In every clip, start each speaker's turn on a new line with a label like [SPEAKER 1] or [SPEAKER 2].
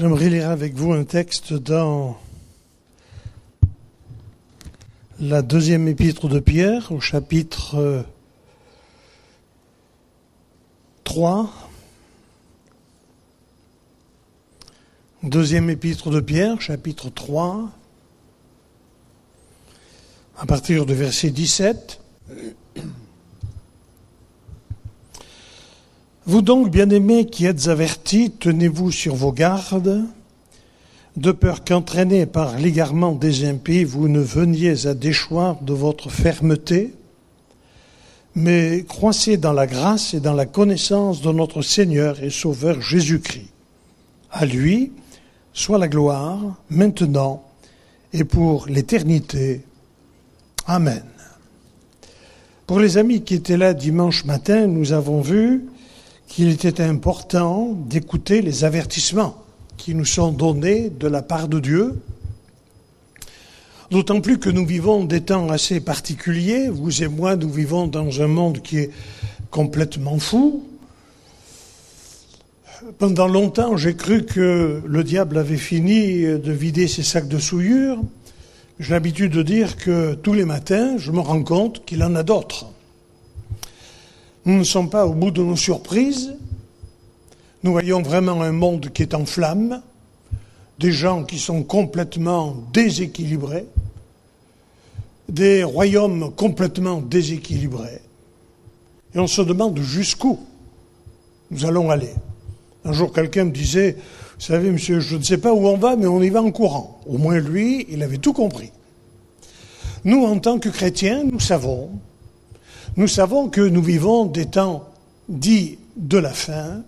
[SPEAKER 1] J'aimerais lire avec vous un texte dans la deuxième épître de Pierre, au chapitre 3. Deuxième épître de Pierre, chapitre 3, à partir du verset 17. Vous donc, bien-aimés qui êtes avertis, tenez-vous sur vos gardes, de peur qu'entraînés par l'égarement des impies, vous ne veniez à déchoir de votre fermeté, mais croissez dans la grâce et dans la connaissance de notre Seigneur et Sauveur Jésus-Christ. À lui soit la gloire, maintenant et pour l'éternité. Amen. Pour les amis qui étaient là dimanche matin, nous avons vu qu'il était important d'écouter les avertissements qui nous sont donnés de la part de Dieu. D'autant plus que nous vivons des temps assez particuliers. Vous et moi, nous vivons dans un monde qui est complètement fou. Pendant longtemps, j'ai cru que le diable avait fini de vider ses sacs de souillure. J'ai l'habitude de dire que tous les matins, je me rends compte qu'il en a d'autres. Nous ne sommes pas au bout de nos surprises. Nous voyons vraiment un monde qui est en flammes, des gens qui sont complètement déséquilibrés, des royaumes complètement déséquilibrés. Et on se demande jusqu'où nous allons aller. Un jour, quelqu'un me disait, vous savez, monsieur, je ne sais pas où on va, mais on y va en courant. Au moins, lui, il avait tout compris. Nous, en tant que chrétiens, nous savons nous savons que nous vivons des temps dits de la fin.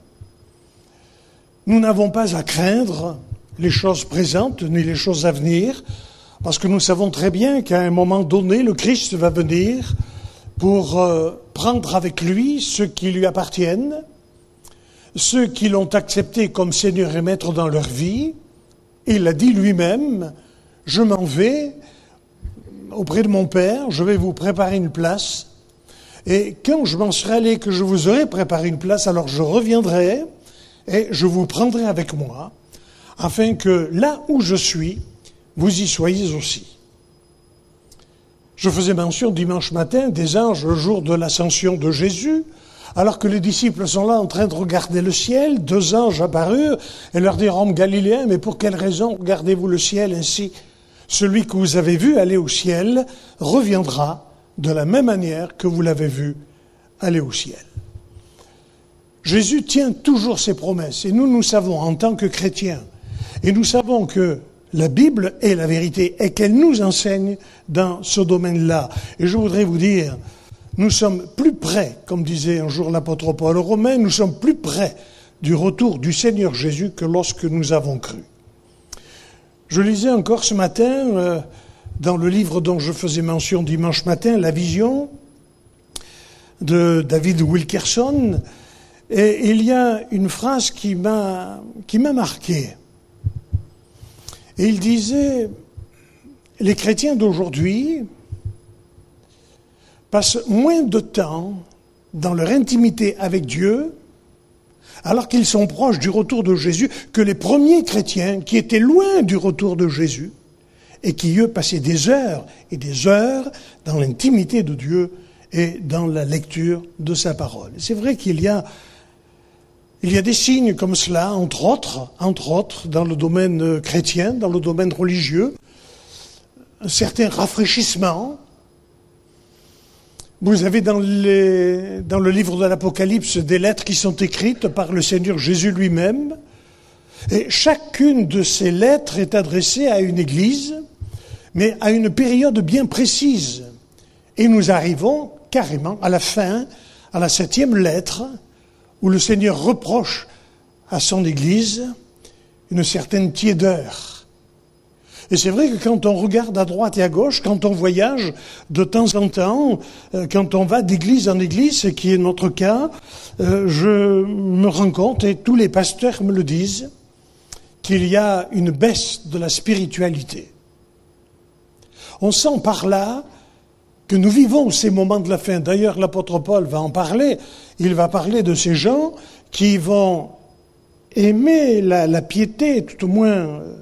[SPEAKER 1] Nous n'avons pas à craindre les choses présentes ni les choses à venir, parce que nous savons très bien qu'à un moment donné, le Christ va venir pour euh, prendre avec lui ceux qui lui appartiennent, ceux qui l'ont accepté comme Seigneur et Maître dans leur vie. Il a dit lui-même, je m'en vais auprès de mon Père, je vais vous préparer une place, et quand je m'en serai allé, que je vous aurai préparé une place, alors je reviendrai et je vous prendrai avec moi, afin que là où je suis, vous y soyez aussi. Je faisais mention dimanche matin des anges le jour de l'ascension de Jésus, alors que les disciples sont là en train de regarder le ciel, deux anges apparurent et leur dirent, Homme galiléen, mais pour quelle raison regardez-vous le ciel ainsi? Celui que vous avez vu aller au ciel reviendra de la même manière que vous l'avez vu aller au ciel. Jésus tient toujours ses promesses et nous, nous savons en tant que chrétiens, et nous savons que la Bible est la vérité et qu'elle nous enseigne dans ce domaine-là. Et je voudrais vous dire, nous sommes plus près, comme disait un jour l'apôtre Paul aux Romains, nous sommes plus près du retour du Seigneur Jésus que lorsque nous avons cru. Je lisais encore ce matin euh, dans le livre dont je faisais mention dimanche matin, La Vision, de David Wilkerson, il y a une phrase qui m'a, qui m'a marqué. Il disait, les chrétiens d'aujourd'hui passent moins de temps dans leur intimité avec Dieu, alors qu'ils sont proches du retour de Jésus, que les premiers chrétiens qui étaient loin du retour de Jésus et qui, eux, passaient des heures et des heures dans l'intimité de Dieu et dans la lecture de sa parole. C'est vrai qu'il y a, il y a des signes comme cela, entre autres, entre autres, dans le domaine chrétien, dans le domaine religieux, un certain rafraîchissement. Vous avez dans, le livre de l'Apocalypse des lettres qui sont écrites par le Seigneur Jésus lui-même, et chacune de ces lettres est adressée à une église, mais à une période bien précise. Et nous arrivons carrément à la fin, à la septième lettre, où le Seigneur reproche à son Église une certaine tiédeur. Et c'est vrai que quand on regarde à droite et à gauche, quand on voyage de temps en temps, euh, quand on va d'église en église, ce qui est notre cas, euh, je me rends compte, et tous les pasteurs me le disent, qu'il y a une baisse de la spiritualité. On sent par là que nous vivons ces moments de la fin. D'ailleurs, l'apôtre Paul va en parler. Il va parler de ces gens qui vont aimer la, piété, tout au moins euh,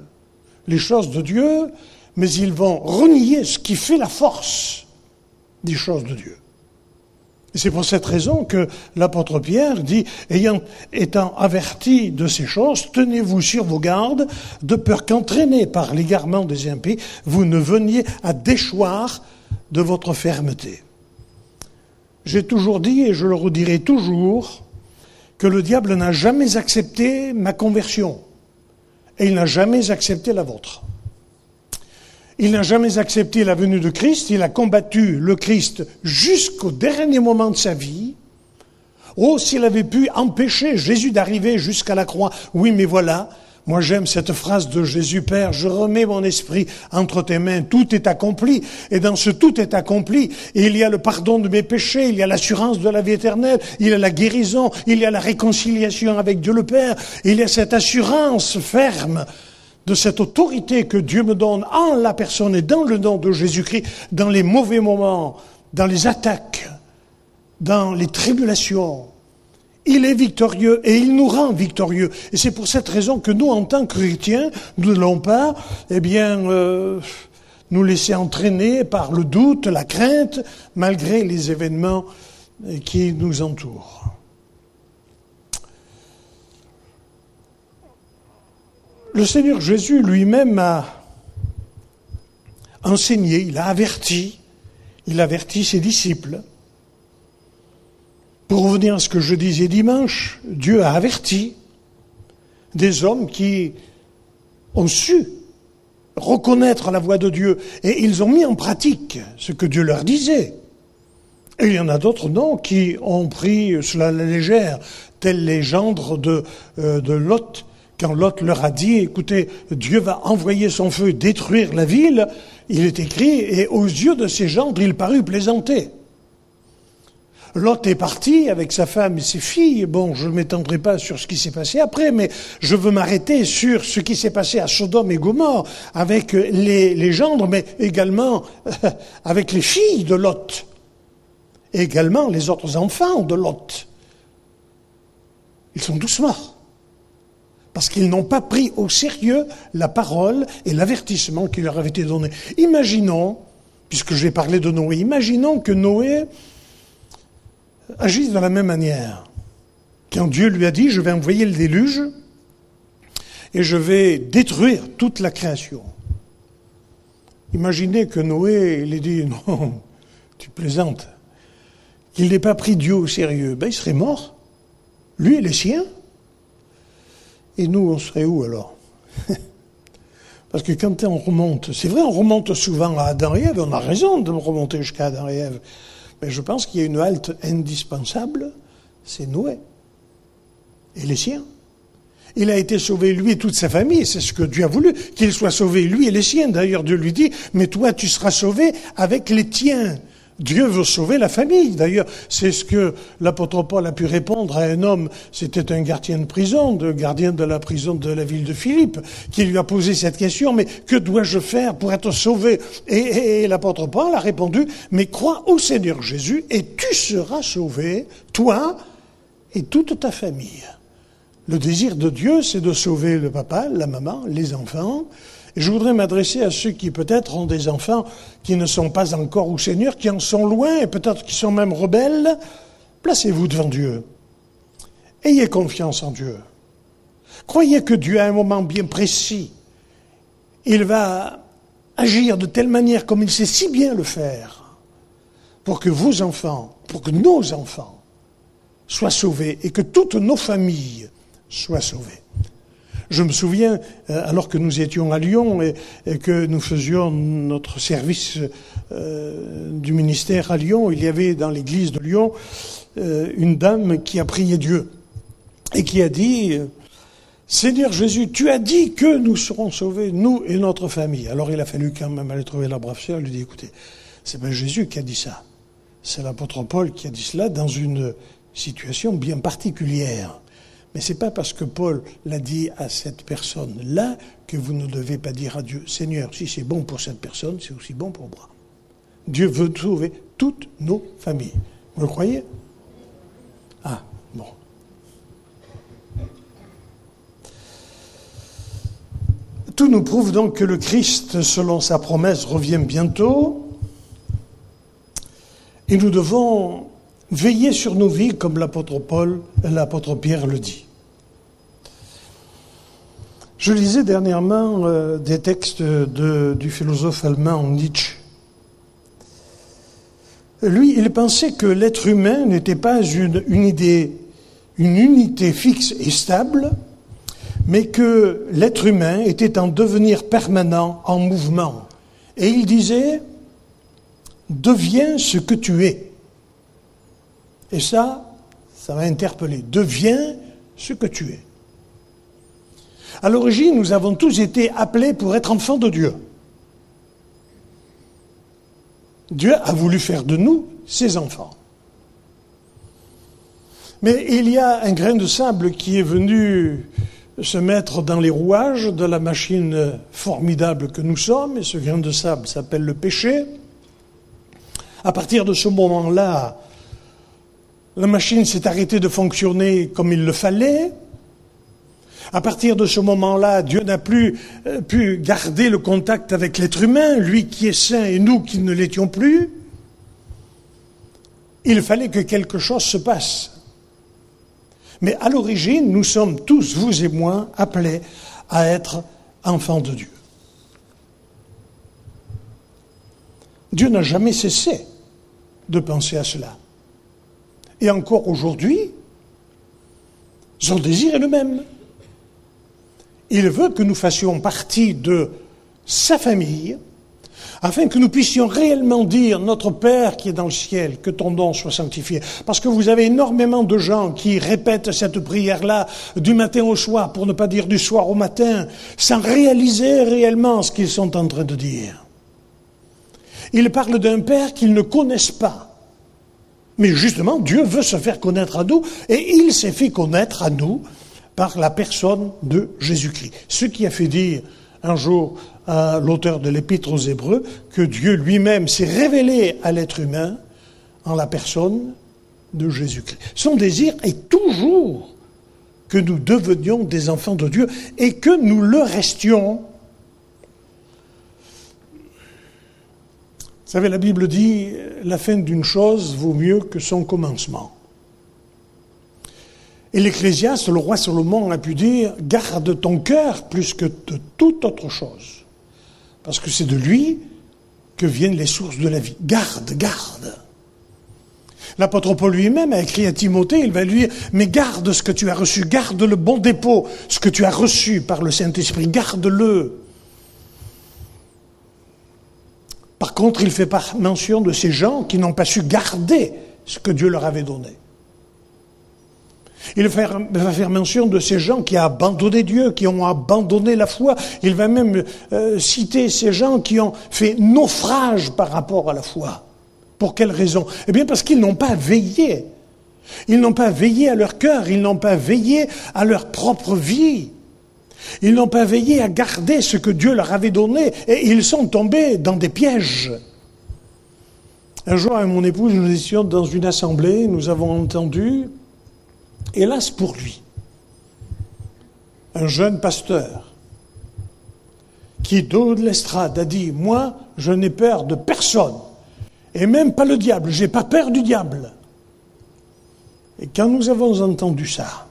[SPEAKER 1] les choses de Dieu, mais ils vont renier ce qui fait la force des choses de Dieu. C'est pour cette raison que l'apôtre Pierre dit, ayant, étant averti de ces choses, tenez-vous sur vos gardes, de peur qu'entraînés par l'égarement des impies, vous ne veniez à déchoir de votre fermeté. J'ai toujours dit, et je le redirai toujours, que le diable n'a jamais accepté ma conversion, et il n'a jamais accepté la vôtre. Il n'a jamais accepté la venue de Christ, il a combattu le Christ jusqu'au dernier moment de sa vie. Oh, s'il avait pu empêcher Jésus d'arriver jusqu'à la croix, oui, mais voilà, moi j'aime cette phrase de Jésus Père, je remets mon esprit entre tes mains, tout est accompli, et dans ce tout est accompli, il y a le pardon de mes péchés, il y a l'assurance de la vie éternelle, il y a la guérison, il y a la réconciliation avec Dieu le Père, il y a cette assurance ferme de cette autorité que Dieu me donne en la personne et dans le nom de Jésus-Christ, dans les mauvais moments, dans les attaques, dans les tribulations. Il est victorieux et il nous rend victorieux. Et c'est pour cette raison que nous, en tant que chrétiens, nous ne l'avons pas, eh bien, euh, nous laisser entraîner par le doute, la crainte, malgré les événements qui nous entourent. Le Seigneur Jésus lui-même a enseigné, il a averti, il a averti ses disciples. Pour revenir à ce que je disais dimanche, Dieu a averti des hommes qui ont su reconnaître la voix de Dieu et ils ont mis en pratique ce que Dieu leur disait. Et il y en a d'autres, non, qui ont pris cela à la légère, tels les gendres de, euh, de Lot quand Lot leur a dit, écoutez, Dieu va envoyer son feu détruire la ville, il est écrit, et aux yeux de ces gens, il parut plaisanter. Lot est parti avec sa femme et ses filles. Bon, je ne m'étendrai pas sur ce qui s'est passé après, mais je veux m'arrêter sur ce qui s'est passé à Sodome et Gomorre avec les, les gendres, mais également avec les filles de Lot. Et également les autres enfants de Lot. Ils sont tous morts parce qu'ils n'ont pas pris au sérieux la parole et l'avertissement qui leur avait été donné. Imaginons, puisque je vais parler de Noé, imaginons que Noé agisse de la même manière. Quand Dieu lui a dit, je vais envoyer le déluge et je vais détruire toute la création. Imaginez que Noé, il ait dit, non, tu plaisantes, qu'il n'ait pas pris Dieu au sérieux, ben il serait mort, lui et les siens. Et nous, on serait où alors? Parce que quand on remonte, c'est vrai, on remonte souvent à Adam et on a raison de remonter jusqu'à Adam et mais je pense qu'il y a une halte indispensable, c'est Noé et les siens. Il a été sauvé, lui et toute sa famille, c'est ce que Dieu a voulu, qu'il soit sauvé, lui et les siens. D'ailleurs, Dieu lui dit, mais toi, tu seras sauvé avec les tiens. Dieu veut sauver la famille. D'ailleurs, c'est ce que l'apôtre Paul a pu répondre à un homme, c'était un gardien de prison, de gardien de la prison de la ville de Philippe, qui lui a posé cette question, mais que dois-je faire pour être sauvé? Et, l'apôtre Paul a répondu, mais crois au Seigneur Jésus et tu seras sauvé, toi et toute ta famille. Le désir de Dieu, c'est de sauver le papa, la maman, les enfants, je voudrais m'adresser à ceux qui peut-être ont des enfants qui ne sont pas encore au Seigneur, qui en sont loin et peut-être qui sont même rebelles. Placez-vous devant Dieu. Ayez confiance en Dieu. Croyez que Dieu, à un moment bien précis, il va agir de telle manière comme il sait si bien le faire, pour que vos enfants, pour que nos enfants soient sauvés et que toutes nos familles soient sauvées. Je me souviens, euh, alors que nous étions à Lyon et, que nous faisions notre service euh, du ministère à Lyon, il y avait dans l'église de Lyon euh, une dame qui a prié Dieu et qui a dit, Seigneur Jésus, tu as dit que nous serons sauvés, nous et notre famille. Alors il a fallu quand même aller trouver la brave sœur, lui dit, écoutez, c'est pas Jésus qui a dit ça. C'est l'apôtre Paul qui a dit cela dans une situation bien particulière. Mais ce n'est pas parce que Paul l'a dit à cette personne-là que vous ne devez pas dire à Dieu, Seigneur, si c'est bon pour cette personne, c'est aussi bon pour moi. Dieu veut sauver toutes nos familles. Vous le croyez? Ah, bon. Tout nous prouve donc que le Christ, selon sa promesse, revient bientôt. Et nous devons veiller sur nos vies, comme l'apôtre Paul, l'apôtre Pierre le dit. Je lisais dernièrement euh, des textes du philosophe allemand Nietzsche. Lui, il pensait que l'être humain n'était pas une, une idée, une unité fixe et stable, mais que l'être humain était en devenir permanent, en mouvement. Et il disait, deviens ce que tu es. Et ça, ça m'a interpellé. Deviens ce que tu es. À l'origine, nous avons tous été appelés pour être enfants de Dieu. Dieu a voulu faire de nous ses enfants. Mais il y a un grain de sable qui est venu se mettre dans les rouages de la machine formidable que nous sommes, et ce grain de sable s'appelle le péché. À partir de ce moment-là, la machine s'est arrêtée de fonctionner comme il le fallait. À partir de ce moment-là, Dieu n'a plus euh, pu garder le contact avec l'être humain, lui qui est saint et nous qui ne l'étions plus. Il fallait que quelque chose se passe. Mais à l'origine, nous sommes tous, vous et moi, appelés à être enfants de Dieu. Dieu n'a jamais cessé de penser à cela. Et encore aujourd'hui, son désir est le même. Il veut que nous fassions partie de sa famille, afin que nous puissions réellement dire Notre Père qui est dans le ciel, que ton nom soit sanctifié. Parce que vous avez énormément de gens qui répètent cette prière-là du matin au soir, pour ne pas dire du soir au matin, sans réaliser réellement ce qu'ils sont en train de dire. Ils parlent d'un Père qu'ils ne connaissent pas. Mais justement, Dieu veut se faire connaître à nous, et il s'est fait connaître à nous par la personne de Jésus-Christ. Ce qui a fait dire un jour à l'auteur de l'Épître aux Hébreux que Dieu lui-même s'est révélé à l'être humain en la personne de Jésus-Christ. Son désir est toujours que nous devenions des enfants de Dieu et que nous le restions. Vous savez, la Bible dit, la fin d'une chose vaut mieux que son commencement. Et l'Ecclésiaste, le roi Salomon, a pu dire Garde ton cœur plus que de toute autre chose. Parce que c'est de lui que viennent les sources de la vie. Garde, garde. L'apôtre Paul lui-même a écrit à Timothée, il va lui dire, mais garde ce que tu as reçu, garde le bon dépôt, ce que tu as reçu par le Saint-Esprit, garde-le. Par contre, il fait mention de ces gens qui n'ont pas su garder ce que Dieu leur avait donné. Il va faire mention de ces gens qui ont abandonné Dieu, qui ont abandonné la foi. Il va même euh, citer ces gens qui ont fait naufrage par rapport à la foi. Pour quelle raison? Eh bien parce qu'ils n'ont pas veillé. Ils n'ont pas veillé à leur cœur, ils n'ont pas veillé à leur propre vie. Ils n'ont pas veillé à garder ce que Dieu leur avait donné et ils sont tombés dans des pièges. Un jour, avec mon épouse, nous étions dans une assemblée, nous avons entendu Hélas pour lui, un jeune pasteur qui, d'eau de l'estrade, a dit Moi, je n'ai peur de personne, et même pas le diable, j'ai pas peur du diable. Et quand nous avons entendu ça,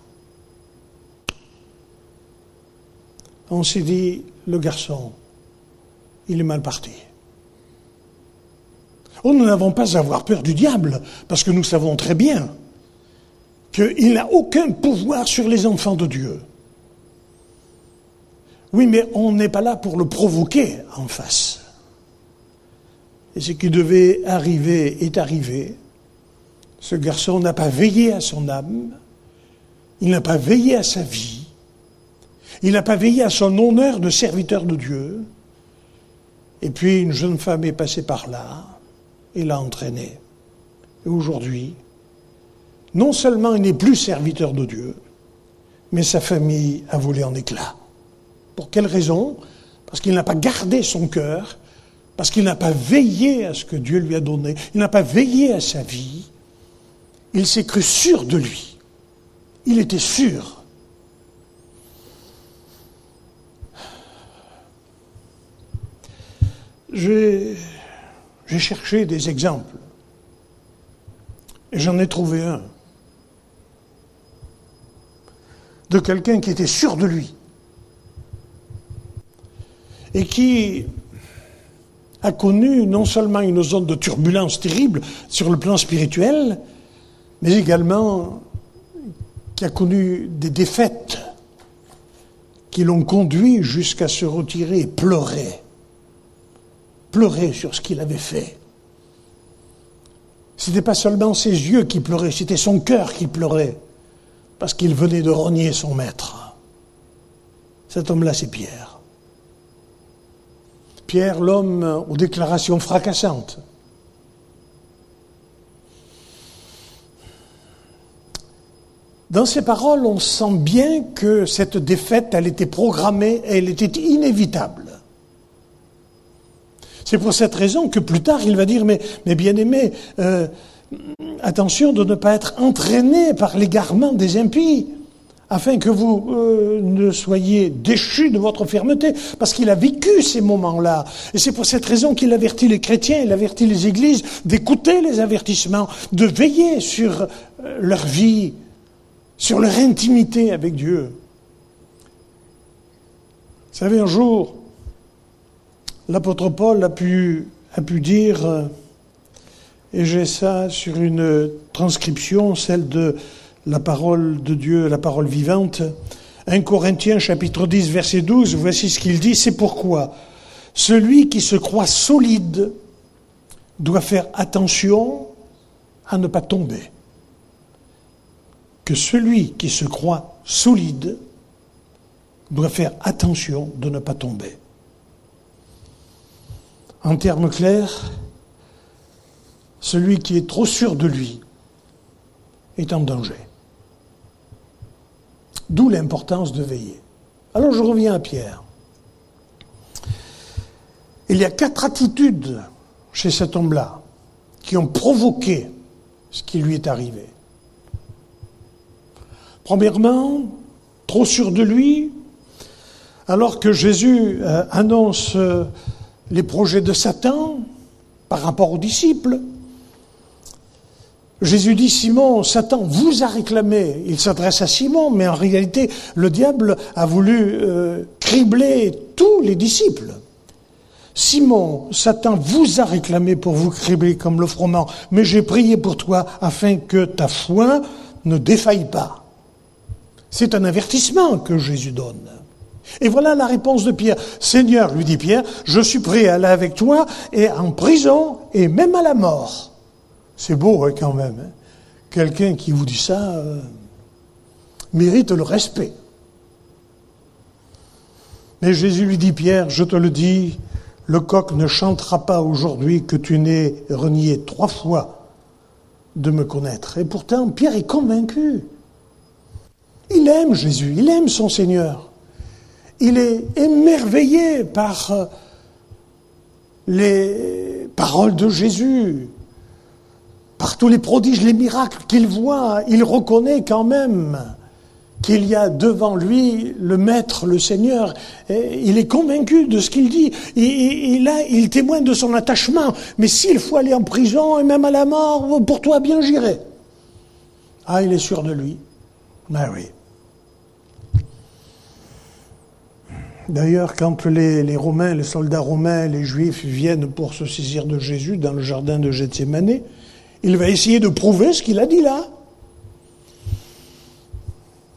[SPEAKER 1] on s'est dit Le garçon, il est mal parti. Oh, nous n'avons pas à avoir peur du diable, parce que nous savons très bien qu'il n'a aucun pouvoir sur les enfants de Dieu. Oui, mais on n'est pas là pour le provoquer en face. Et ce qui devait arriver est arrivé. Ce garçon n'a pas veillé à son âme, il n'a pas veillé à sa vie, il n'a pas veillé à son honneur de serviteur de Dieu. Et puis une jeune femme est passée par là et l'a entraîné. Et aujourd'hui, non seulement il n'est plus serviteur de Dieu, mais sa famille a volé en éclats. Pour quelle raison? Parce qu'il n'a pas gardé son cœur, parce qu'il n'a pas veillé à ce que Dieu lui a donné, il n'a pas veillé à sa vie, il s'est cru sûr de lui. Il était sûr. J'ai cherché des exemples. Et j'en ai trouvé un. De quelqu'un qui était sûr de lui. Et qui a connu non seulement une zone de turbulence terrible sur le plan spirituel, mais également qui a connu des défaites qui l'ont conduit jusqu'à se retirer et pleurer. Pleurer sur ce qu'il avait fait. Ce n'était pas seulement ses yeux qui pleuraient, c'était son cœur qui pleurait, parce qu'il venait de renier son maître. Cet homme-là, c'est Pierre. Pierre, l'homme aux déclarations fracassantes. Dans ces paroles, on sent bien que cette défaite, elle était programmée, elle était inévitable. C'est pour cette raison que plus tard, il va dire, mais, mais bien aimé, euh, attention de ne pas être entraîné par l'égarement des impies afin que vous euh, ne soyez déchus de votre fermeté, parce qu'il a vécu ces moments-là. Et c'est pour cette raison qu'il avertit les chrétiens, il avertit les églises d'écouter les avertissements, de veiller sur euh, leur vie, sur leur intimité avec Dieu. Vous savez, un jour, l'apôtre Paul a pu, dire, euh, et j'ai ça sur une transcription, celle de la parole de Dieu, la parole vivante. 1 Corinthiens chapitre 10 verset 12, voici ce qu'il dit, c'est pourquoi celui qui se croit solide doit faire attention à ne pas tomber. Que celui qui se croit solide doit faire attention de ne pas tomber. En termes clairs, celui qui est trop sûr de lui est en danger. D'où l'importance de veiller. Alors je reviens à Pierre. Il y a quatre attitudes chez cet homme-là qui ont provoqué ce qui lui est arrivé. Premièrement, trop sûr de lui, alors que Jésus euh, annonce euh, les projets de Satan par rapport aux disciples, Jésus dit, Simon, Satan vous a réclamé. Il s'adresse à Simon, mais en réalité, le diable a voulu euh, cribler tous les disciples. Simon, Satan vous a réclamé pour vous cribler comme le froment, mais j'ai prié pour toi afin que ta foi ne défaille pas. C'est un avertissement que Jésus donne. Et voilà la réponse de Pierre. Seigneur, lui dit Pierre, je suis prêt à aller avec toi et en prison et même à la mort. C'est beau hein, quand même. Hein. Quelqu'un qui vous dit ça euh, mérite le respect. Mais Jésus lui dit, Pierre, je te le dis, le coq ne chantera pas aujourd'hui que tu n'aies renié trois fois de me connaître. Et pourtant, Pierre est convaincu. Il aime Jésus, il aime son Seigneur. Il est émerveillé par euh, les paroles de Jésus, par tous les prodiges, les miracles qu'il voit, il reconnaît quand même qu'il y a devant lui le Maître, le Seigneur. Il est convaincu de ce qu'il dit. Là, il témoigne de son attachement. Mais s'il faut aller en prison et même à la mort, pour toi, bien j'irai. Ah, il est sûr de lui. Ben oui. D'ailleurs, quand les, Romains, les soldats romains, les Juifs viennent pour se saisir de Jésus dans le jardin de Gethsemane, il va essayer de prouver ce qu'il a dit là.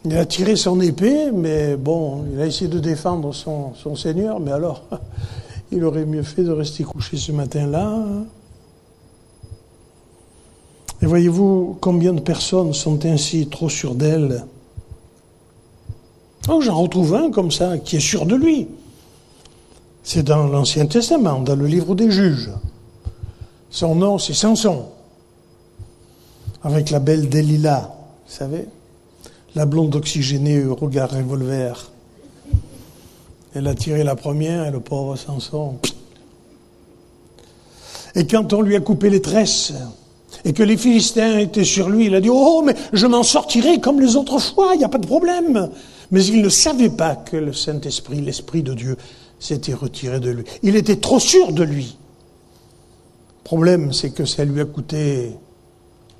[SPEAKER 1] Il a tiré son épée, mais bon, il a essayé de défendre son, Seigneur, mais alors, il aurait mieux fait de rester couché ce matin-là. Et voyez-vous combien de personnes sont ainsi trop sûres d'elles J'en retrouve un comme ça, qui est sûr de lui. C'est dans l'Ancien Testament, dans le livre des juges. Son nom, c'est Samson avec la belle Delilah, vous savez, la blonde oxygénée au regard revolver. Elle a tiré la première et le pauvre Samson. Et quand on lui a coupé les tresses et que les Philistins étaient sur lui, il a dit Oh, mais je m'en sortirai comme les autres fois, il n'y a pas de problème. Mais il ne savait pas que le Saint-Esprit, l'Esprit de Dieu, s'était retiré de lui. Il était trop sûr de lui. Le problème, c'est que ça lui a coûté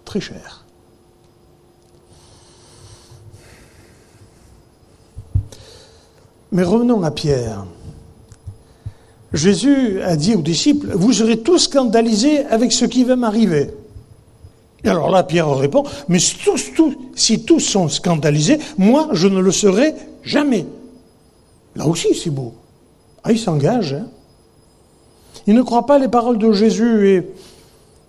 [SPEAKER 1] très cher. Mais revenons à Pierre. Jésus a dit aux disciples, vous serez tous scandalisés avec ce qui va m'arriver. Et alors là, Pierre répond, mais si tous sont scandalisés, moi, je ne le serai jamais. Là aussi, c'est beau. Ah, il s'engage. Hein. il ne croit pas les paroles de Jésus et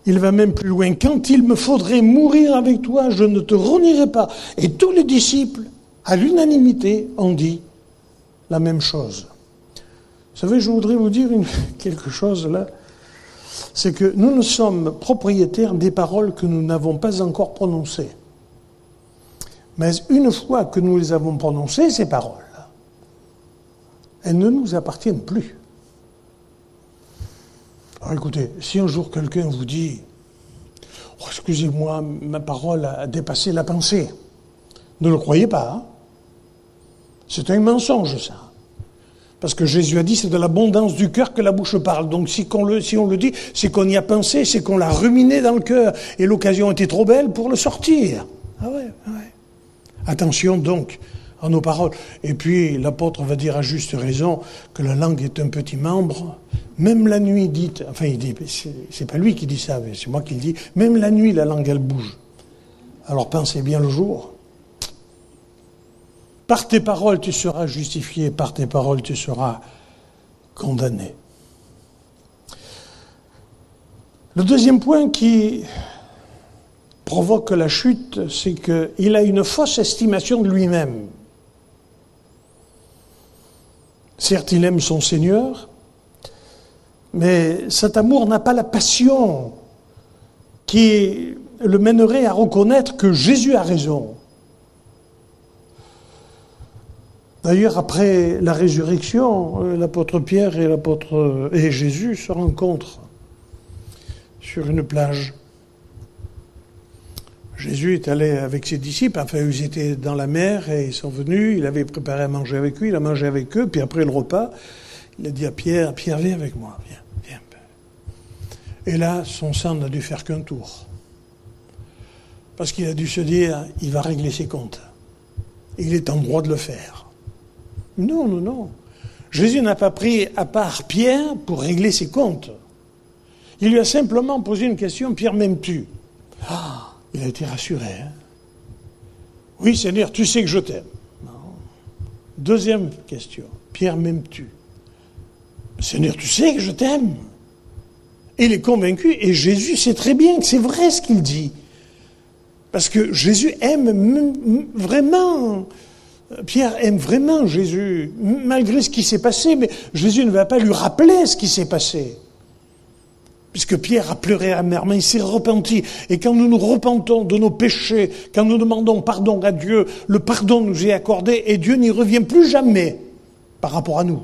[SPEAKER 1] il va même plus loin. Quand il me faudrait mourir avec toi, je ne te renierai pas. Et tous les disciples, à l'unanimité, ont dit la même chose. Vous savez, je voudrais vous dire quelque chose là. C'est que nous ne sommes propriétaires des paroles que nous n'avons pas encore prononcées. Mais une fois que nous les avons prononcées, ces paroles, elles ne nous appartiennent plus. Alors écoutez, si un jour quelqu'un vous dit oh, Excusez-moi, ma parole a dépassé la pensée, ne le croyez pas. Hein. c'est un mensonge, ça. Parce que Jésus a dit c'est de l'abondance du cœur que la bouche parle. Donc si, on le, dit, c'est qu'on y a pensé, c'est qu'on l'a ruminé dans le cœur. Et l'occasion était trop belle pour le sortir. Ah ouais, ah ouais. Attention donc à nos paroles. Et puis l'apôtre va dire à juste raison que la langue est un petit membre. Même la nuit dite, enfin il dit, c'est pas lui qui dit ça, c'est moi qui le dis, même la nuit la langue elle bouge. Alors pensez bien le jour. Par tes paroles tu seras justifié, par tes paroles tu seras condamné. Le deuxième point qui provoque la chute, c'est qu'il a une fausse estimation de lui-même. Certes, il aime son Seigneur, mais cet amour n'a pas la passion qui le mènerait à reconnaître que Jésus a raison. D'ailleurs, après la résurrection, euh, l'apôtre Pierre et l'apôtre et Jésus se rencontrent sur une plage. Jésus est allé avec ses disciples, enfin ils étaient dans la mer et ils sont venus, il avait préparé à manger avec eux, il a mangé avec eux, puis après le repas, il a dit à Pierre, Pierre viens avec moi, viens, viens. Et là, son sang n'a dû faire qu'un tour. Parce qu'il a dû se dire, il va régler ses comptes. Il est en droit de le faire. Non, non, non. Jésus n'a pas pris à part Pierre pour régler ses comptes. Il lui a simplement posé une question, Pierre m'aimes-tu ah il a été rassuré. Hein. oui, Seigneur, tu sais que je t'aime. Deuxième question. Pierre, m'aimes-tu Seigneur, tu sais que je t'aime. Il est convaincu et Jésus sait très bien que c'est vrai ce qu'il dit. Parce que Jésus aime vraiment. Pierre aime vraiment Jésus, malgré ce qui s'est passé, mais Jésus ne va pas lui rappeler ce qui s'est passé puisque Pierre a pleuré amèrement, il s'est repenti. Et quand nous nous repentons de nos péchés, quand nous demandons pardon à Dieu, le pardon nous est accordé et Dieu n'y revient plus jamais par rapport à nous.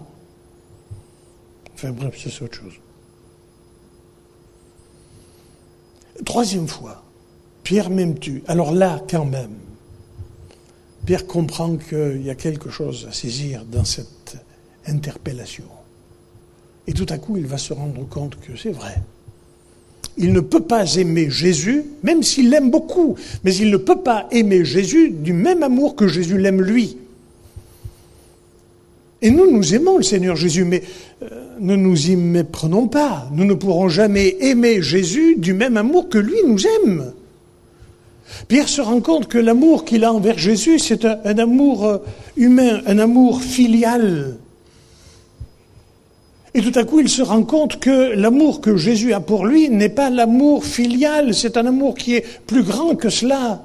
[SPEAKER 1] Enfin bref, c'est autre chose. Troisième fois, Pierre m'aimes-tu? Alors là, quand même, Pierre comprend qu'il y a quelque chose à saisir dans cette interpellation. Et tout à coup, il va se rendre compte que c'est vrai il ne peut pas aimer Jésus, même s'il l'aime beaucoup, mais il ne peut pas aimer Jésus du même amour que Jésus l'aime lui. Et nous, nous aimons le Seigneur Jésus, mais euh, ne nous y méprenons pas. Nous ne pourrons jamais aimer Jésus du même amour que lui nous aime. Pierre se rend compte que l'amour qu'il a envers Jésus, c'est un, amour euh, humain, un amour filial. Et tout à coup, il se rend compte que l'amour que Jésus a pour lui n'est pas l'amour filial, c'est un amour qui est plus grand que cela.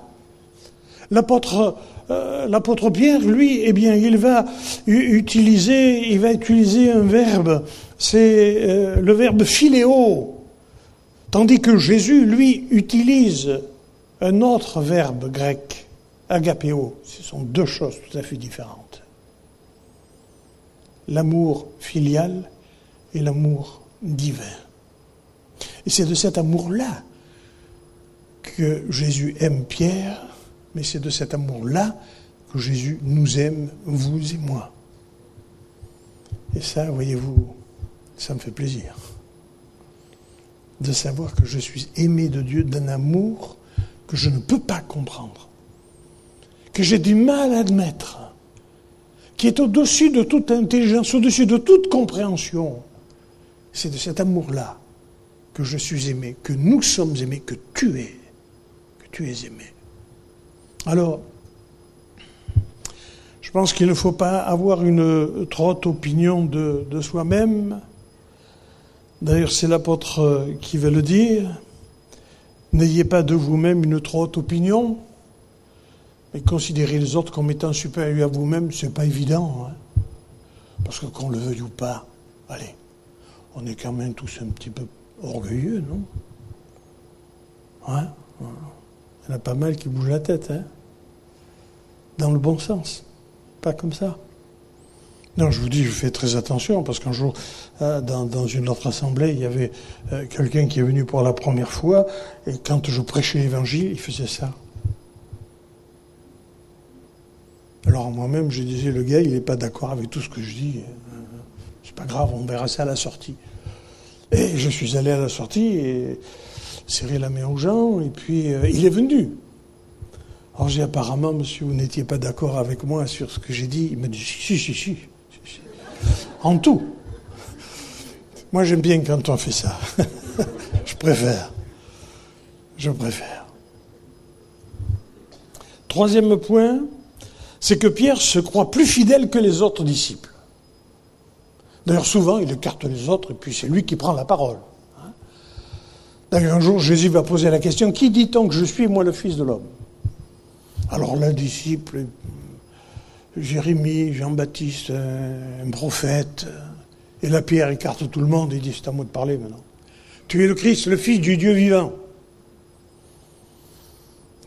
[SPEAKER 1] L'apôtre, euh, Pierre, lui, eh bien, il va utiliser, il va utiliser un verbe, c'est euh, le verbe philéo, tandis que Jésus, lui, utilise un autre verbe grec, agapéo. Ce sont deux choses tout à fait différentes. L'amour filial et l'amour divin. Et c'est de cet amour-là que Jésus aime Pierre, mais c'est de cet amour-là que Jésus nous aime, vous et moi. Et ça, voyez-vous, ça me fait plaisir de savoir que je suis aimé de Dieu d'un amour que je ne peux pas comprendre, que j'ai du mal à admettre, qui est au-dessus de toute intelligence, au-dessus de toute compréhension. C'est de cet amour-là que je suis aimé, que nous sommes aimés, que tu es, que tu es aimé. Alors, je pense qu'il ne faut pas avoir une trop haute opinion de, de soi-même. D'ailleurs, c'est l'apôtre qui va le dire. N'ayez pas de vous-même une trop haute opinion, mais considérez les autres comme étant supérieurs à vous-même, c'est pas évident. Hein. Parce que qu'on le veuille ou pas, allez, on est quand même tous un petit peu orgueilleux, non? Hein? Il y en a pas mal qui bougent la tête, hein dans le bon sens, pas comme ça. Non, je vous dis, je fais très attention parce qu'un jour, euh, dans, une autre assemblée, il y avait euh, quelqu'un qui est venu pour la première fois et quand je prêchais l'évangile, il faisait ça. Alors moi-même, je disais, le gars, il n'est pas d'accord avec tout ce que je dis. Euh, c'est pas grave, on verra ça à la sortie. Et je suis allé à la sortie et serré la main aux gens, et puis il est venu. Alors j'ai apparemment, monsieur, vous n'étiez pas d'accord avec moi sur ce que j'ai dit. Il m'a dit, si, si, si, si. En tout. Moi, j'aime bien quand on fait ça. Je préfère. Je préfère. Troisième point, c'est que Pierre se croit plus fidèle que les autres disciples. D'ailleurs, souvent, il écarte les autres et puis c'est lui qui prend la parole. D'ailleurs, un jour, Jésus va poser la question Qui dit-on que je suis, moi, le Fils de l'homme? Alors, l'un disciple, Jérémie, Jean-Baptiste, un prophète, et la pierre écarte tout le monde et dit C'est à moi de parler maintenant. Tu es le Christ, le Fils du Dieu vivant.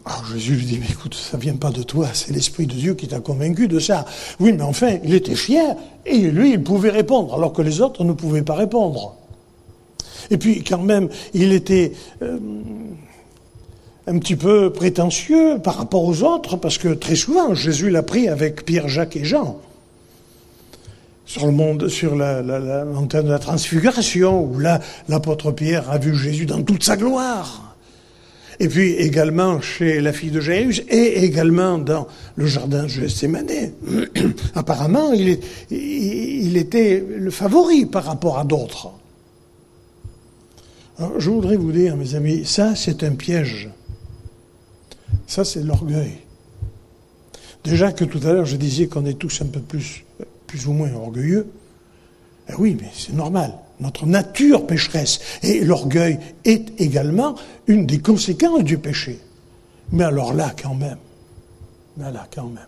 [SPEAKER 1] Alors Jésus lui dit, mais écoute, ça ne vient pas de toi, c'est l'Esprit de Dieu qui t'a convaincu de ça. Oui, mais enfin, il était fier, et lui, il pouvait répondre, alors que les autres ne pouvaient pas répondre. Et puis, quand même, il était euh, un petit peu prétentieux par rapport aux autres, parce que très souvent, Jésus l'a pris avec Pierre, Jacques et Jean. Sur le monde, sur la, montagne de la transfiguration, où là, l'apôtre Pierre a vu Jésus dans toute sa gloire et puis également chez la fille de Jairus, et également dans le jardin de Gethsemane. Apparemment, il, était le favori par rapport à d'autres. je voudrais vous dire, mes amis, ça c'est un piège. Ça c'est l'orgueil. Déjà que tout à l'heure je disais qu'on est tous un peu plus, ou moins orgueilleux. Eh oui, mais c'est normal notre nature pécheresse. Et l'orgueil est également une des conséquences du péché. Mais alors là, quand même, mais là, quand même.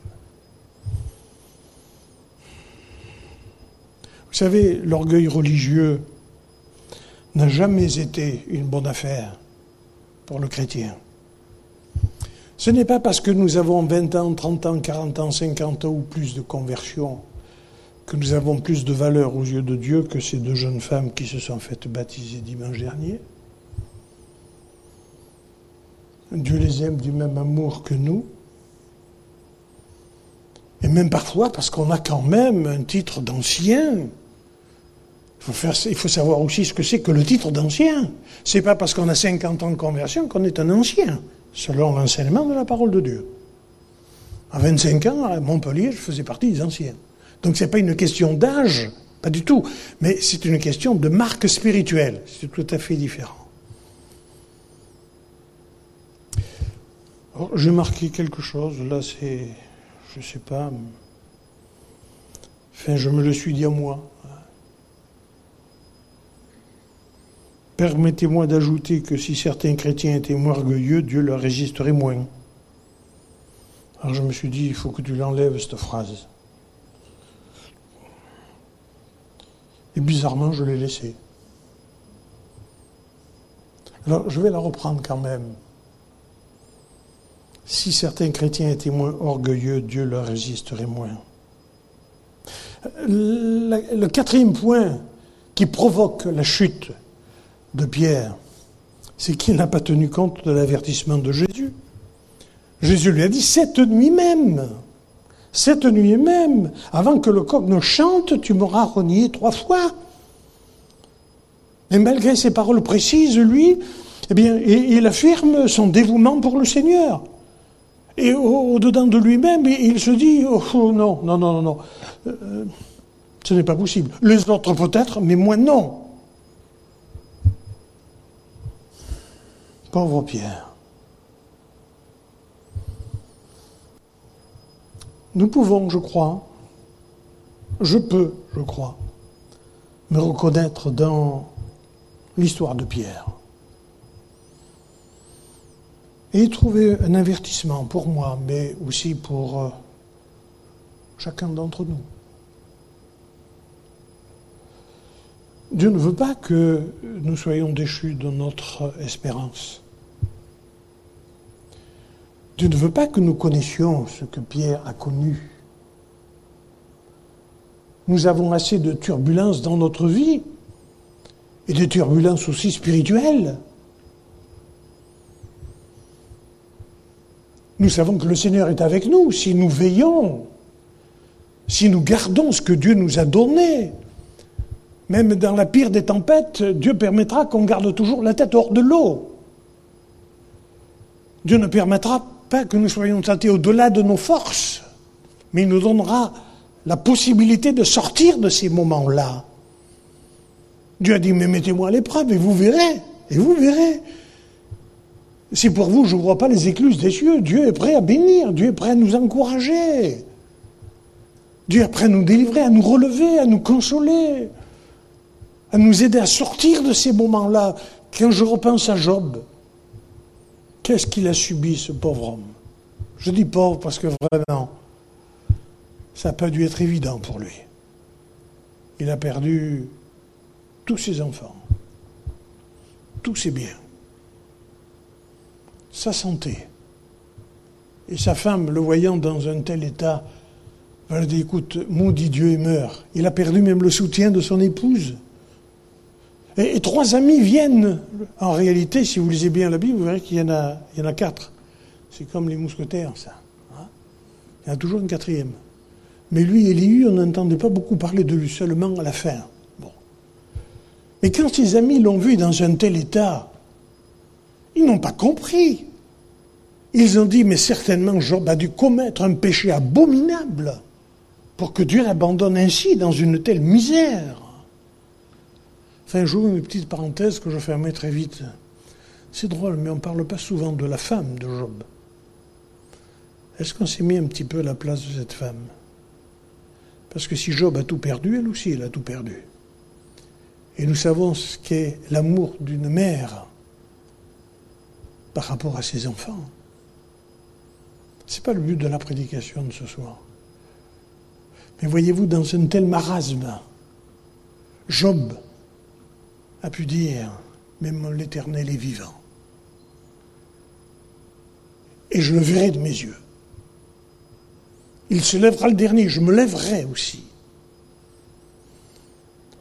[SPEAKER 1] Vous savez, l'orgueil religieux n'a jamais été une bonne affaire pour le chrétien. Ce n'est pas parce que nous avons 20 ans, 30 ans, 40 ans, 50 ans ou plus de conversion que nous avons plus de valeur aux yeux de Dieu que ces deux jeunes femmes qui se sont faites baptiser dimanche dernier. Dieu les aime du même amour que nous. Et même parfois parce qu'on a quand même un titre d'ancien. Il faut, savoir aussi ce que c'est que le titre d'ancien. C'est pas parce qu'on a 50 ans de conversion qu'on est un ancien, selon l'enseignement de la parole de Dieu. À 25 ans, à Montpellier, je faisais partie des anciens. Donc ce n'est pas une question d'âge, pas du tout, mais c'est une question de marque spirituelle. C'est tout à fait différent. J'ai marqué quelque chose, là c'est, je ne sais pas, enfin je me le suis dit à moi. Permettez-moi d'ajouter que si certains chrétiens étaient moins orgueilleux, Dieu leur résisterait moins. Alors je me suis dit, il faut que tu l'enlèves, cette phrase. Et bizarrement, je l'ai laissé. Alors, je vais la reprendre quand même. Si certains chrétiens étaient moins orgueilleux, Dieu leur résisterait moins. Le quatrième point qui provoque la chute de Pierre, c'est qu'il n'a pas tenu compte de l'avertissement de Jésus. Jésus lui a dit, cette nuit même, Cette nuit même, avant que le coq ne chante, tu m'auras renié trois fois. Et malgré ces paroles précises, lui, eh bien, il affirme son dévouement pour le Seigneur. Et au-dedans de lui-même, il se dit, oh, oh non, non, non, non, non, euh, ce n'est pas possible. Les autres peut-être, mais moi non. Pauvre Pierre. Nous pouvons, je crois, je peux, je crois, me reconnaître dans l'histoire de Pierre et trouver un avertissement pour moi, mais aussi pour euh, chacun d'entre nous. Dieu ne veut pas que nous soyons déchus de notre espérance. Dieu ne veut pas que nous connaissions ce que Pierre a connu. Nous avons assez de turbulences dans notre vie et de turbulences aussi spirituelles. Nous savons que le Seigneur est avec nous si nous veillons, si nous gardons ce que Dieu nous a donné. Même dans la pire des tempêtes, Dieu permettra qu'on garde toujours la tête hors de l'eau. Dieu ne permettra pas que nous soyons tentés au-delà de nos forces, mais il nous donnera la possibilité de sortir de ces moments-là. Dieu a dit, mais mettez-moi à l'épreuve et vous verrez, et vous verrez. Si pour vous, je ne vois pas les écluses des cieux. Dieu est prêt à bénir, Dieu est prêt à nous encourager. Dieu est prêt à nous délivrer, à nous relever, à nous consoler, à nous aider à sortir de ces moments-là. Quand je repense à Job, Qu'est-ce qu'il a subi, ce pauvre homme? Je dis pauvre parce que vraiment, ça n'a pas dû être évident pour lui. Il a perdu tous ses enfants, tous ses biens, sa santé. Et sa femme, le voyant dans un tel état, elle dit, écoute, maudit Dieu et meurt. Il a perdu même le soutien de son épouse. Et, trois amis viennent. En réalité, si vous lisez bien la Bible, vous verrez qu'il y en a, y en a quatre. C'est comme les mousquetaires, ça. Hein. il y en a toujours un quatrième. Mais lui, Élie, on n'entendait pas beaucoup parler de lui, seulement à la fin. Bon. Mais quand ses amis l'ont vu dans un tel état, ils n'ont pas compris. Ils ont dit, mais certainement Job a dû commettre un péché abominable pour que Dieu l'abandonne ainsi dans une telle misère. Enfin, j'ouvre une petite parenthèse que je fermerai très vite. C'est drôle, mais on ne parle pas souvent de la femme de Job. Est-ce qu'on s'est mis un petit peu à la place de cette femme? Parce que si Job a tout perdu, elle aussi, elle a tout perdu. Et nous savons ce qu'est l'amour d'une mère par rapport à ses enfants. Ce n'est pas le but de la prédication de ce soir. Mais voyez-vous, dans un tel marasme, Job a pu dire, même l'Éternel est vivant. Et je le verrai de mes yeux. Il se lèvera le dernier, je me lèverai aussi.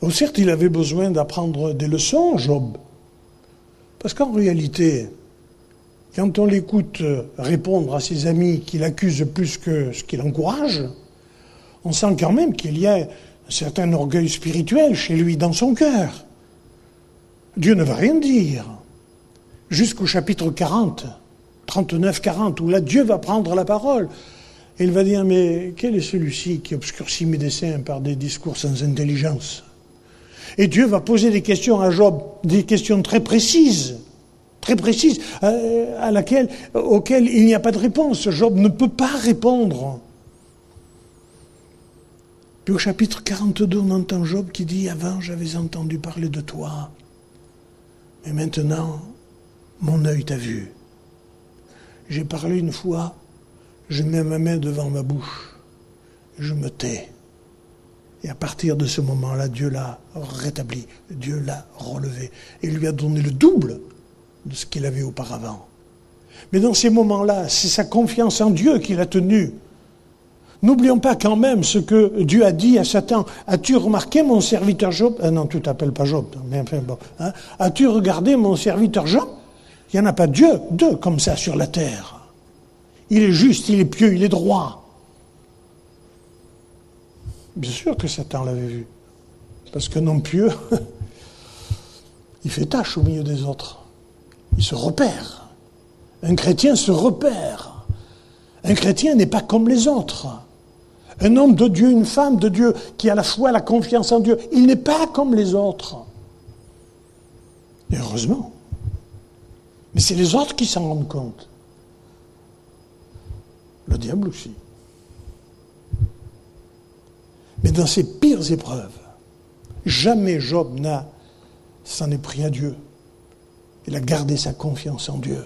[SPEAKER 1] Oh, certes, il avait besoin d'apprendre des leçons, Job. Parce qu'en réalité, quand on l'écoute répondre à ses amis qui l'accusent plus que ce qu'il encourage, on sent quand même qu'il y a un certain orgueil spirituel chez lui dans son cœur. Dieu ne va rien dire. Jusqu'au chapitre 40, 39-40, où là Dieu va prendre la parole. Et il va dire, mais quel est celui-ci qui obscurcit mes desseins par des discours sans intelligence? Et Dieu va poser des questions à Job, des questions très précises, très précises, euh, à laquelle, auxquelles il n'y a pas de réponse. Job ne peut pas répondre. Puis au chapitre 42, on entend Job qui dit, avant j'avais entendu parler de toi, et maintenant, mon œil t'a vu. J'ai parlé une fois, je mets ma main devant ma bouche, je me tais. Et à partir de ce moment-là, Dieu l'a rétabli, Dieu l'a relevé, et lui a donné le double de ce qu'il avait auparavant. Mais dans ces moments-là, c'est sa confiance en Dieu qui l'a tenu. N'oublions pas quand même ce que Dieu a dit à Satan. As-tu remarqué mon serviteur Job? Ah Non, tu t'appelles pas Job. Mais enfin, bon, hein. As-tu regardé mon serviteur Job? Il n'y en a pas Dieu, deux comme ça sur la terre. Il est juste, il est pieux, il est droit. Bien sûr que Satan l'avait vu. Parce qu'un homme pieux, il fait tâche au milieu des autres. Il se repère. Un chrétien se repère. Un chrétien n'est pas comme les autres. Un homme de Dieu, une femme de Dieu qui a la foi, la confiance en Dieu, il n'est pas comme les autres. Et heureusement. Mais c'est les autres qui s'en rendent compte. Le diable aussi. Mais dans ses pires épreuves, jamais Job n'a s'en est pris à Dieu. Il a gardé sa confiance en Dieu.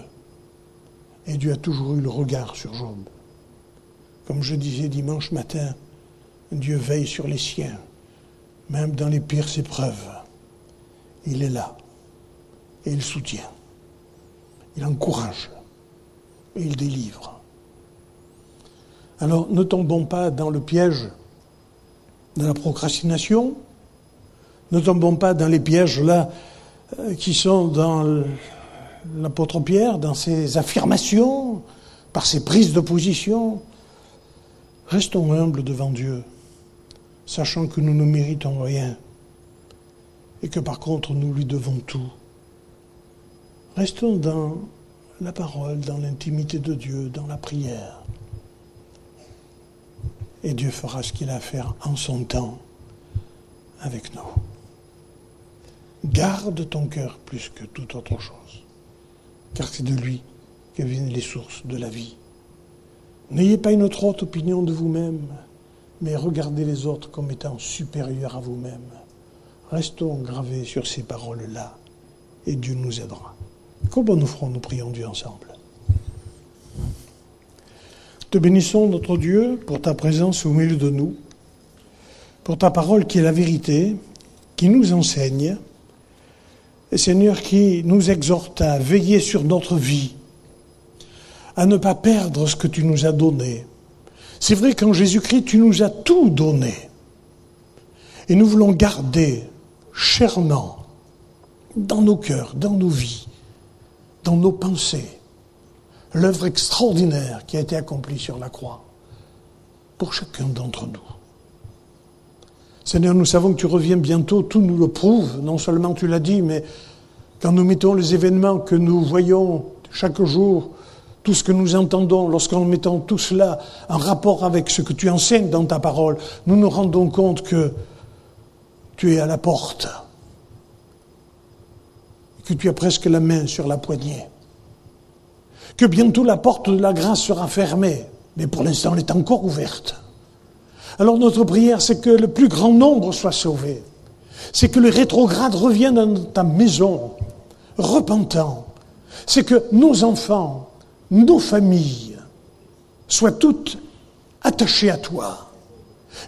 [SPEAKER 1] Et Dieu a toujours eu le regard sur Job. Comme je disais dimanche matin, Dieu veille sur les siens, même dans les pires épreuves. Il est là et il soutient. Il encourage et il délivre. Alors ne tombons pas dans le piège de la procrastination, ne tombons pas dans les pièges là euh, qui sont dans l'apôtre Pierre, dans ses affirmations, par ses prises de position. Restons humbles devant Dieu, sachant que nous ne méritons rien et que par contre nous lui devons tout. Restons dans la parole, dans l'intimité de Dieu, dans la prière. Et Dieu fera ce qu'il a à faire en son temps avec nous. Garde ton cœur plus que toute autre chose, car c'est de lui que viennent les sources de la vie. N'ayez pas une trop haute opinion de vous-même, mais regardez les autres comme étant supérieurs à vous-même. Restons gravés sur ces paroles-là, et Dieu nous aidera. Comment nous ferons, nous prions Dieu ensemble? Te bénissons, notre Dieu, pour ta présence au milieu de nous, pour ta parole qui est la vérité, qui nous enseigne, et Seigneur qui nous exhorte à veiller sur notre vie, à ne pas perdre ce que tu nous as donné. C'est vrai qu'en Jésus-Christ, tu nous as tout donné. Et nous voulons garder chèrement dans nos cœurs, dans nos vies, dans nos pensées, l'œuvre extraordinaire qui a été accomplie sur la croix pour chacun d'entre nous. Seigneur, nous savons que tu reviens bientôt, tout nous le prouve, non seulement tu l'as dit, mais quand nous mettons les événements que nous voyons chaque jour, tout ce que nous entendons, lorsqu'en mettons tout cela en rapport avec ce que tu enseignes dans ta parole, nous nous rendons compte que tu es à la porte, que tu as presque la main sur la poignée, que bientôt la porte de la grâce sera fermée, mais pour l'instant elle est encore ouverte. Alors notre prière, c'est que le plus grand nombre soit sauvé, c'est que le rétrograde revienne dans ta maison, repentant, c'est que nos enfants, nos familles soient toutes attachées à toi,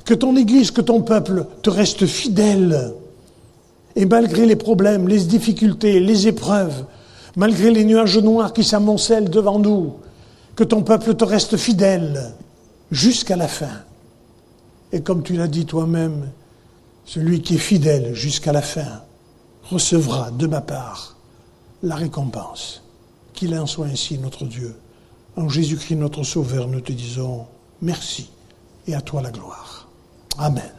[SPEAKER 1] que ton Église, que ton peuple te reste fidèle, et malgré les problèmes, les difficultés, les épreuves, malgré les nuages noirs qui s'amoncellent devant nous, que ton peuple te reste fidèle jusqu'à la fin. Et comme tu l'as dit toi-même, celui qui est fidèle jusqu'à la fin recevra de ma part la récompense. Qu'il en soit ainsi, notre Dieu. En Jésus-Christ, notre Sauveur, nous te disons merci et à toi la gloire. Amen.